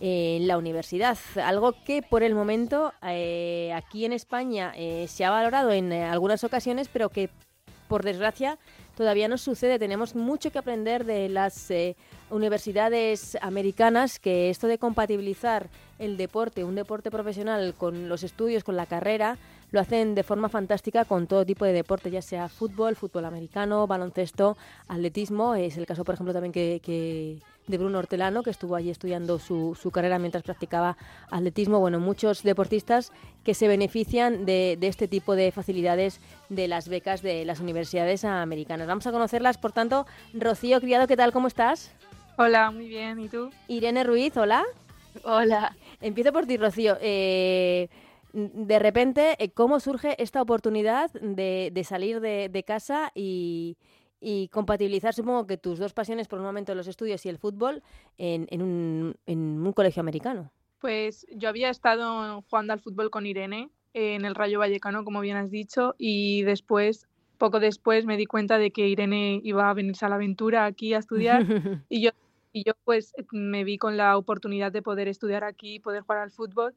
en la universidad. Algo que por el momento eh, aquí en España eh, se ha valorado en eh, algunas ocasiones, pero que por desgracia todavía no sucede. Tenemos mucho que aprender de las universidades americanas, que esto de compatibilizar el deporte, un deporte profesional, con los estudios, con la carrera, lo hacen de forma fantástica con todo tipo de deporte, ya sea fútbol, fútbol americano, baloncesto, atletismo. Es el caso, por ejemplo, también que, de Bruno Hortelano, que estuvo allí estudiando su, su, carrera mientras practicaba atletismo. Bueno, muchos deportistas que se benefician de, de, este tipo de facilidades de las becas de las universidades americanas. Vamos a conocerlas, por tanto. Rocío Criado, ¿qué tal? ¿Cómo estás? Hola, muy bien. ¿Y tú? Irene Ruiz, hola. Hola. Empiezo por ti, Rocío. Eh, de repente, eh, ¿cómo surge esta oportunidad de, salir de, casa y, compatibilizar, supongo que tus dos pasiones por un momento los estudios y el fútbol en, un, colegio americano? Pues yo había estado jugando al fútbol con Irene en el Rayo Vallecano, como bien has dicho, y después, poco después, me di cuenta de que Irene iba a venirse a la aventura aquí a estudiar y yo, y yo pues me vi con la oportunidad de poder estudiar aquí y poder jugar al fútbol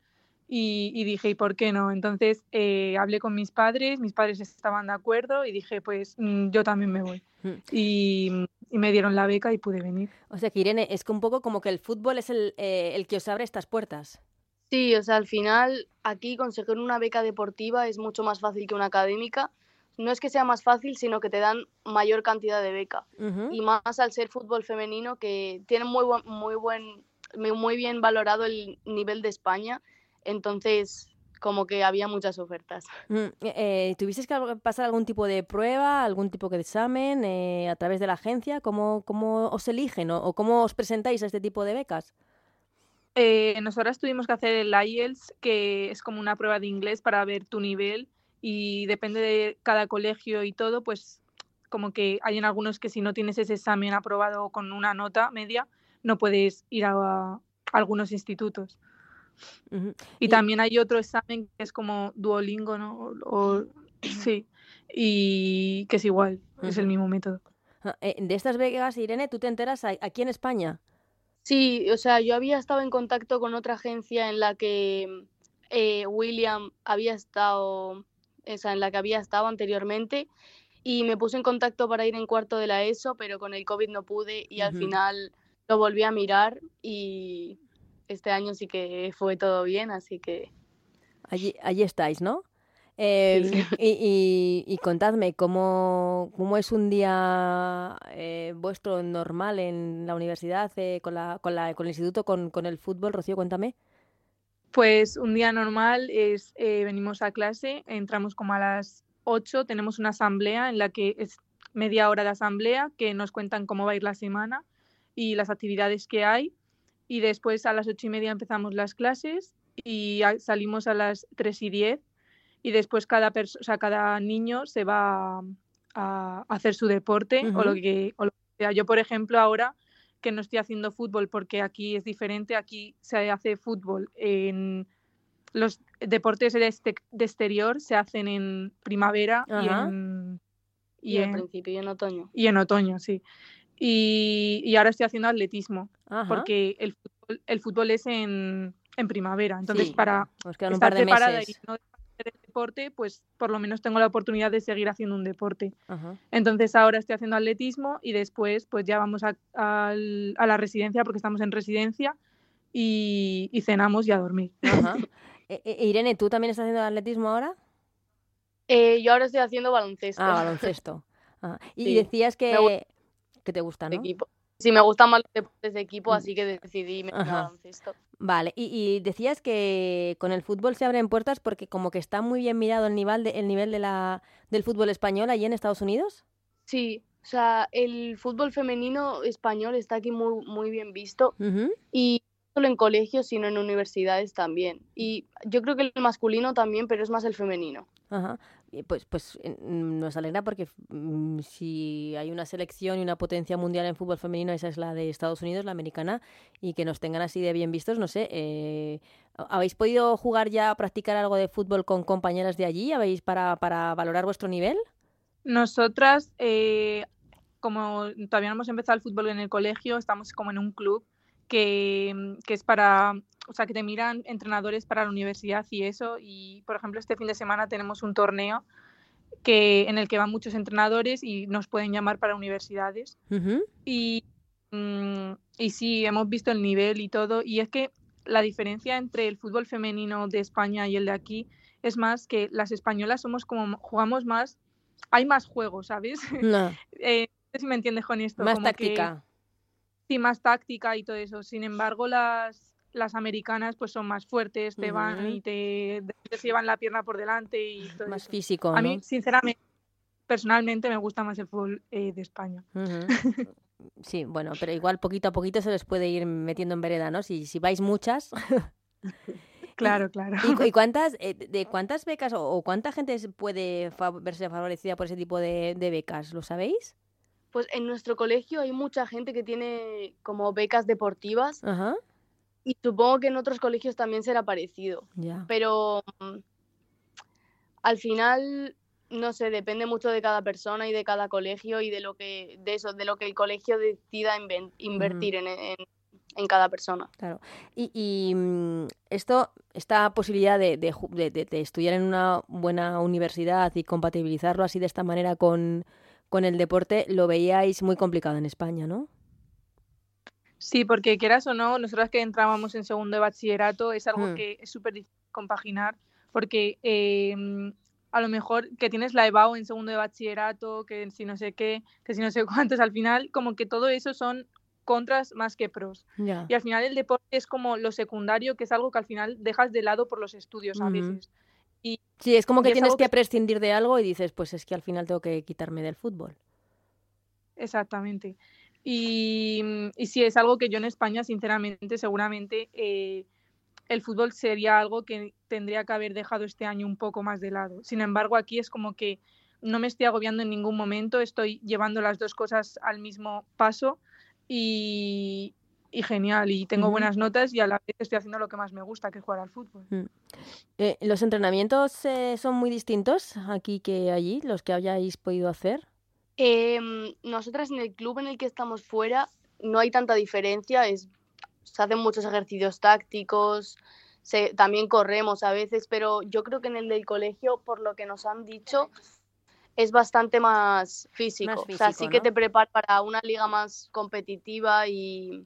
y, dije, ¿y por qué no? Entonces eh, hablé con mis padres, mis padres estaban de acuerdo y dije, pues mm, yo también me voy. Mm. Y, me dieron la beca y pude venir. O sea que Irene, es que un poco como que el fútbol es el, eh, el que os abre estas puertas. Sí, o sea, al final aquí conseguir una beca deportiva es mucho más fácil que una académica. No es que sea más fácil, sino que te dan mayor cantidad de beca. Y más al ser fútbol femenino, que tiene muy, muy, buen, muy bien valorado el nivel de España entonces, como que había muchas ofertas. Mm, eh, ¿Tuviste que pasar algún tipo de prueba, algún tipo de examen eh, a través de la agencia? ¿Cómo, cómo os eligen o, cómo os presentáis a este tipo de becas? Eh, nosotras tuvimos que hacer el IELTS, que es como una prueba de inglés para ver tu nivel y depende de cada colegio y todo, pues como que hay en algunos que si no tienes ese examen aprobado con una nota media, no puedes ir a algunos institutos y, también hay otro examen que es como Duolingo, ¿no? O, sí, y que es igual, es el mismo método. Ah, eh, de estas becas, Irene, ¿tú te enteras aquí en España? Sí, o sea, yo había estado en contacto con otra agencia en la que eh, William había estado, esa en la que había estado anteriormente, y me puse en contacto para ir en cuarto de la ESO, pero con el COVID no pude y al final lo volví a mirar y este año sí que fue todo bien, así que... Allí, allí estáis, ¿no? Eh, y, contadme, ¿cómo, ¿cómo, es un día eh, vuestro normal en la universidad, eh, con, la, con, la, con, el instituto, con, con, el fútbol? Rocío, cuéntame. Pues un día normal es, venimos a clase, entramos como a las 8, tenemos una asamblea en la que es media hora de asamblea, que nos cuentan cómo va a ir la semana y las actividades que hay. Y después a las ocho y media empezamos las clases y salimos a las 3 y 10 y después cada, o sea, cada niño se va a, hacer su deporte o, lo que, sea. Yo, por ejemplo, ahora que no estoy haciendo fútbol porque aquí es diferente, aquí se hace fútbol en los deportes de, este, exterior se hacen en primavera y en y, en principio y en otoño. Y en otoño, sí. Y, ahora estoy haciendo atletismo porque el fútbol, el fútbol es en, en primavera. Entonces, para estar preparada y no el deporte, pues por lo menos tengo la oportunidad de seguir haciendo un deporte. Entonces ahora estoy haciendo atletismo y después pues ya vamos a, la residencia porque estamos en residencia y, cenamos y a dormir. E, e, Irene, ¿tú también estás haciendo atletismo ahora? Eh, yo ahora estoy haciendo baloncesto. Ah, baloncesto. Y decías que, que te gusta, ¿no? Equipo. Sí, me gustan más los deportes de equipo, mm. así que decidí meter baloncesto. Vale, y, decías que con el fútbol se abren puertas porque como que está muy bien mirado el nivel, de, el nivel de la, del fútbol español allí en Estados Unidos. Sí, o sea, el fútbol femenino español está aquí muy, muy bien visto y no solo en colegios, sino en universidades también. Y yo creo que el masculino también, pero es más el femenino. Ajá pues, pues mm, nos alegra porque mm, si hay una selección y una potencia mundial en fútbol femenino, esa es la de Estados Unidos, la americana, y que nos tengan así de bien vistos, no sé. Eh, ¿Habéis podido jugar ya, practicar algo de fútbol con compañeras de allí? ¿Habéis para, para valorar vuestro nivel? Nosotras, eh, como todavía no hemos empezado el fútbol en el colegio, estamos como en un club que, que es para o sea, que te miran entrenadores para la universidad y eso. Y, por ejemplo, este fin de semana tenemos un torneo que, en el que van muchos entrenadores y nos pueden llamar para universidades. y, mm, y sí, hemos visto el nivel y todo. Y es que la diferencia entre el fútbol femenino de España y el de aquí es más que las españolas somos como, jugamos más, hay más juegos, ¿sabes? No. eh, no sé si me entiendes con esto. Más táctica. Sí, más táctica y todo eso. Sin embargo, las, las americanas pues son más fuertes, te van y te, llevan la pierna por delante y todo más físico. A mí, sinceramente, personalmente me gusta más el fútbol eh, de España. Sí, bueno, pero igual poquito a poquito se les puede ir metiendo en vereda, ¿no? Si, si vais muchas. Claro, claro. ¿Y, cuántas, eh, de cuántas becas o, cuánta gente puede verse favorecida por ese tipo de, de, becas? ¿Lo sabéis? Pues en nuestro colegio hay mucha gente que tiene como becas deportivas. Ajá. Y supongo que en otros colegios también será parecido. Pero mm, al final, no sé, depende mucho de cada persona y de cada colegio y de lo que, de eso, de lo que el colegio decida invertir en, en, cada persona. Claro. Y, mm, esto, esta posibilidad de, de, estudiar en una buena universidad y compatibilizarlo así de esta manera con, con el deporte, lo veíais muy complicado en España, ¿no? Sí, porque quieras o no, nosotras que entrábamos en segundo de bachillerato es algo hmm. que es súper difícil compaginar, porque em, a lo mejor que tienes la EBAU en segundo de bachillerato, que si no sé qué, que si no sé cuántos, al final como que todo eso son contras más que pros. Y al final el deporte es como lo secundario, que es algo que al final dejas de lado por los estudios a veces. Sí, es como que tienes que prescindir de algo y dices, pues es que al final tengo que quitarme del fútbol. Exactamente. Y, y sí, es algo que yo en España, sinceramente, seguramente eh, el fútbol sería algo que tendría que haber dejado este año un poco más de lado. Sin embargo, aquí es como que no me estoy agobiando en ningún momento, estoy llevando las dos cosas al mismo paso y, y genial. Y tengo buenas notas y a la vez estoy haciendo lo que más me gusta, que es jugar al fútbol. Mm. Eh, ¿Los entrenamientos eh, son muy distintos aquí que allí, los que hayáis podido hacer? Eh, nosotras en el club en el que estamos fuera no hay tanta diferencia, es, se hacen muchos ejercicios tácticos, también corremos a veces, pero yo creo que en el del colegio, por lo que nos han dicho, es bastante más físico. o sea, sí que te prepara para una liga más competitiva y,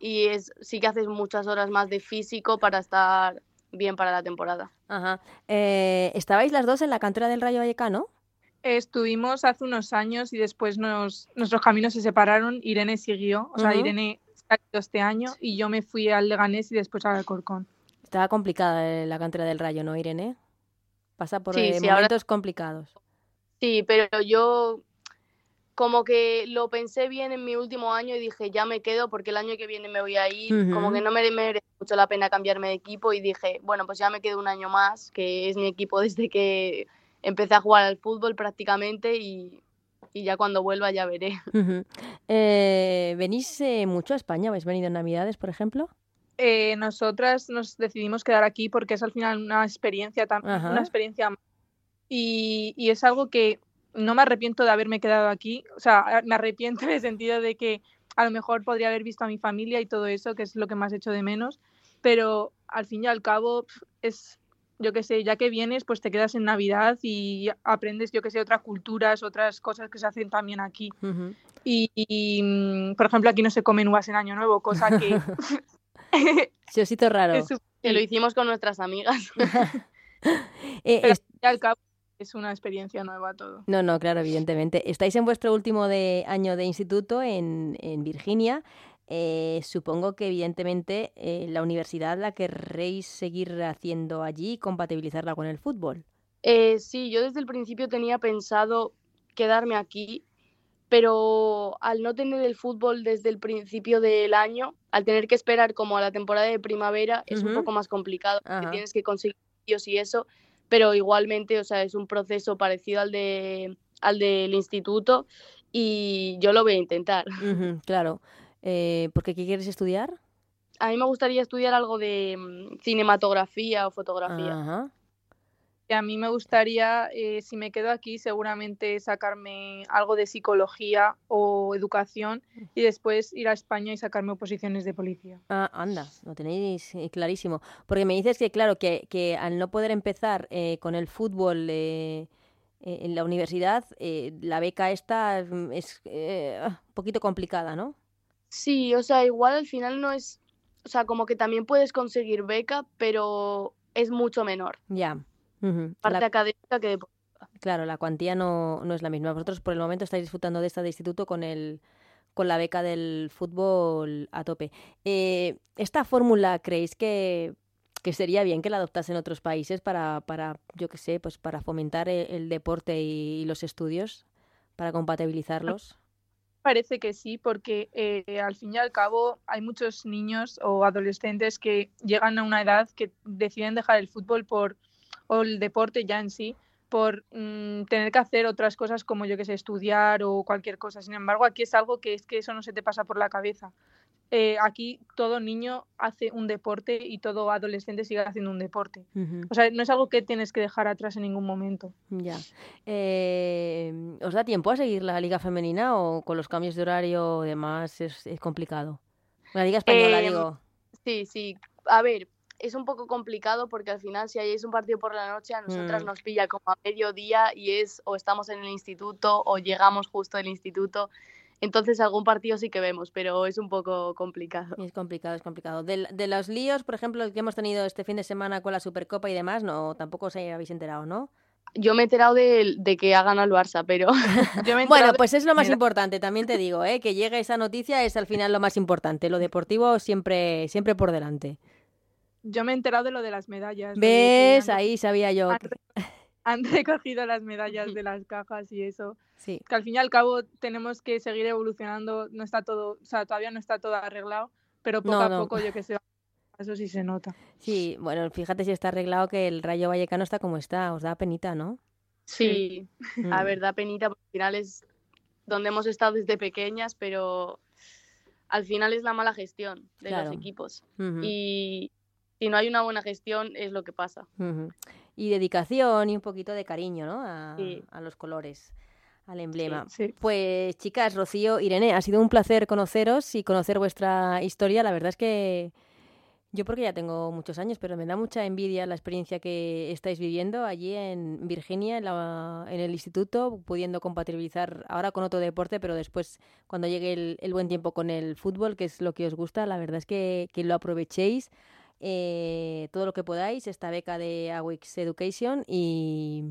y es, sí que haces muchas horas más de físico para estar bien para la temporada. Ajá. Eh, ¿Estabais las dos en la cantera del Rayo Vallecano? Estuvimos hace unos años y después nos, nuestros caminos se separaron. Irene siguió, o sea, Irene salió este año y yo me fui al Leganés y después al Alcorcón. Estaba complicada eh, la cantera del Rayo, ¿no, Irene? Pasa por eh, momentos complicados. Sí, pero yo como que lo pensé bien en mi último año y dije, ya me quedo porque el año que viene me voy a ir, como que no me merece mucho la pena cambiarme de equipo y dije, bueno, pues ya me quedo un año más, que es mi equipo desde que empecé a jugar al fútbol prácticamente y, ya cuando vuelva ya veré. Eh, ¿Venís eh, mucho a España? ¿Habéis venido en Navidades, por ejemplo? Eh, nosotras nos decidimos quedar aquí porque es al final una experiencia también, una experiencia y, y es algo que no me arrepiento de haberme quedado aquí, o sea, me arrepiento en el sentido de que a lo mejor podría haber visto a mi familia y todo eso, que es lo que más hecho de menos, pero al fin y al cabo es, yo qué sé, ya que vienes, pues te quedas en Navidad y aprendes, yo que sé, otras culturas, otras cosas que se hacen también aquí. y, mm, por ejemplo, aquí no se comen uvas en Año Nuevo, cosa que... sí, osito raro. que lo hicimos con nuestras amigas. eh, al fin y al cabo es una experiencia nueva todo. No, no, claro, evidentemente. Estáis en vuestro último de, año de instituto en, Virginia. Eh, supongo que evidentemente eh, la universidad la querréis seguir haciendo allí y compatibilizarla con el fútbol. Eh, sí, yo desde el principio tenía pensado quedarme aquí, pero al no tener el fútbol desde el principio del año, al tener que esperar como a la temporada de primavera, es un poco más complicado, porque tienes que conseguir y eso pero igualmente, o sea, es un proceso parecido al, de, al del instituto y yo lo voy a intentar. claro. Eh, ¿Por qué quieres estudiar? A mí me gustaría estudiar algo de mm, cinematografía o fotografía. Ajá a mí me gustaría, eh, si me quedo aquí, seguramente sacarme algo de psicología o educación y después ir a España y sacarme oposiciones de policía. Ah, anda, lo tenéis eh, clarísimo. Porque me dices que, claro, que, que al no poder empezar eh, con el fútbol en la universidad, la beca esta mm, es un poquito complicada, ¿no? Sí, o sea, igual al final no es, o sea, como que también puedes conseguir beca, pero es mucho menor. Ya. Parte académica que Claro, la cuantía no, no es la misma. Vosotros por el momento estáis disfrutando de esta de instituto con el con la beca del fútbol a tope. Eh, ¿Esta fórmula creéis que, que, sería bien que la adoptasen otros países para, para yo qué sé, pues para fomentar e, el, deporte y, los estudios, para compatibilizarlos? Parece que sí, porque eh, al fin y al cabo hay muchos niños o adolescentes que llegan a una edad que deciden dejar el fútbol por o el deporte ya en sí por mm, tener que hacer otras cosas como yo que sé, estudiar o cualquier cosa. Sin embargo, aquí es algo que es que eso no se te pasa por la cabeza. Eh, aquí todo niño hace un deporte y todo adolescente sigue haciendo un deporte. O sea, no es algo que tienes que dejar atrás en ningún momento. Ya. Eh, ¿Os da tiempo a seguir la liga femenina o con los cambios de horario y demás es, complicado? La liga española, em, digo. Sí, sí. A ver, es un poco complicado porque al final si hay un partido por la noche a nosotras mm. nos pilla como a mediodía y es o estamos en el instituto o llegamos justo del instituto. Entonces algún partido sí que vemos, pero es un poco complicado. Es complicado, es complicado. De, de los líos, por ejemplo, que hemos tenido este fin de semana con la Supercopa y demás, no tampoco os habéis enterado, ¿no? Yo me he enterado de, que ha ganado el Barça, pero... bueno, pues es lo más importante, también te digo, ¿eh? que llegue esa noticia es al final lo más importante. Lo deportivo siempre, siempre por delante. Yo me he enterado de lo de las medallas. ¿Ves? Ahí sabía yo. Han, recogido las medallas de las cajas y eso. Sí. Que al fin y al cabo tenemos que seguir evolucionando. No está todo, o sea, todavía no está todo arreglado, pero poco a poco yo que sé, eso sí se nota. Sí, bueno, fíjate si está arreglado que el Rayo Vallecano está como está. Os da penita, ¿no? Sí, a mm. ver, da penita porque al final es donde hemos estado desde pequeñas, pero al final es la mala gestión de los equipos. Y si no hay una buena gestión es lo que pasa. Y dedicación y un poquito de cariño, ¿no? A, los colores, al emblema. Pues chicas, Rocío, Irene, ha sido un placer conoceros y conocer vuestra historia. La verdad es que Yo porque ya tengo muchos años, pero me da mucha envidia la experiencia que estáis viviendo allí en Virginia, en, en el instituto, pudiendo compatibilizar ahora con otro deporte, pero después cuando llegue el, buen tiempo con el fútbol, que es lo que os gusta, la verdad es que, que lo aprovechéis eh, todo lo que podáis, esta beca de AWIX Education y,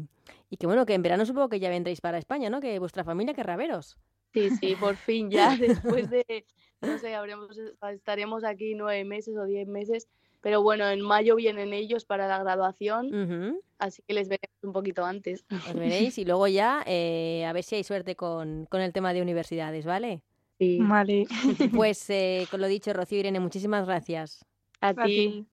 y que bueno, que en verano supongo que ya vendréis para España, ¿no? Que vuestra familia querrá veros. Sí, sí, por fin ya, después de, no sé, habremos, estaremos aquí nueve meses o diez meses, pero bueno, en mayo vienen ellos para la graduación, así que les veremos un poquito antes. Os veréis y luego ya eh, a ver si hay suerte con, con, el tema de universidades, ¿vale? Sí. Vale. Pues eh, con lo dicho, Rocío Irene, muchísimas gracias. A, ti.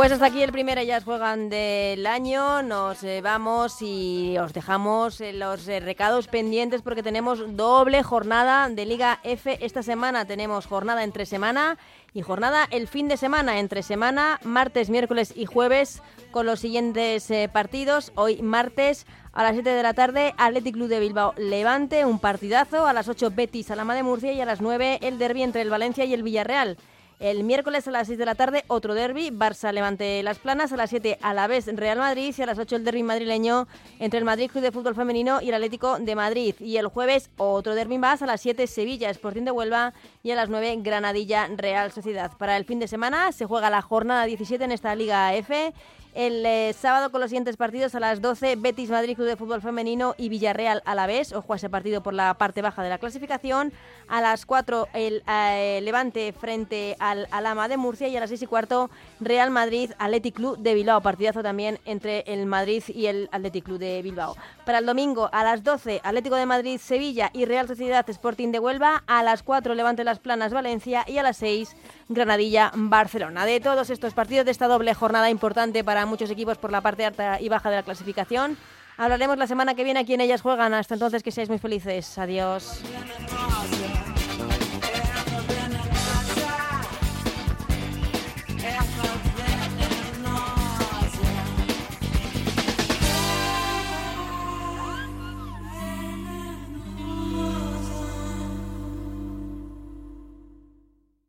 Pues hasta aquí el primer Ellas Juegan del año. Nos eh, vamos y os dejamos eh, los eh, recados pendientes porque tenemos doble jornada de Liga F esta semana. Tenemos jornada entre semana y jornada el fin de semana. Entre semana, martes, miércoles y jueves con los siguientes partidos. Hoy martes a las 7 de la tarde, Athletic Club de Bilbao Levante, un partidazo. A las 8 Betis Alama de Murcia y a las 9 el derbi entre el Valencia y el Villarreal. El miércoles a las 6 de la tarde, otro derby, Barça Levante Las Planas, a las 7 a la vez Real Madrid y a las 8 el derby madrileño entre el Madrid Club de Fútbol Femenino y el Atlético de Madrid. Y el jueves, otro derby más, a las 7 Sevilla Sporting de Huelva y a las 9 Granadilla Real Sociedad. Para el fin de semana se juega la jornada 17 en esta Liga F el eh, sábado con los siguientes partidos a las 12, Betis Madrid Club de Fútbol Femenino y Villarreal a la vez. Ojo a ese partido por la parte baja de la clasificación. A las 4, el eh, Levante frente al Alama de Murcia. Y a las 6 y cuarto, Real Madrid Athletic Club de Bilbao. Partidazo también entre el Madrid y el Athletic Club de Bilbao. Para el domingo a las 12, Atlético de Madrid Sevilla y Real Sociedad Sporting de Huelva. A las 4, Levante Las Planas Valencia. Y a las 6, Granadilla Barcelona. De todos estos partidos de esta doble jornada importante para muchos equipos por la parte alta y baja de la clasificación. Hablaremos la semana que viene aquí en Ellas Juegan. Hasta entonces que seáis muy felices. Adiós.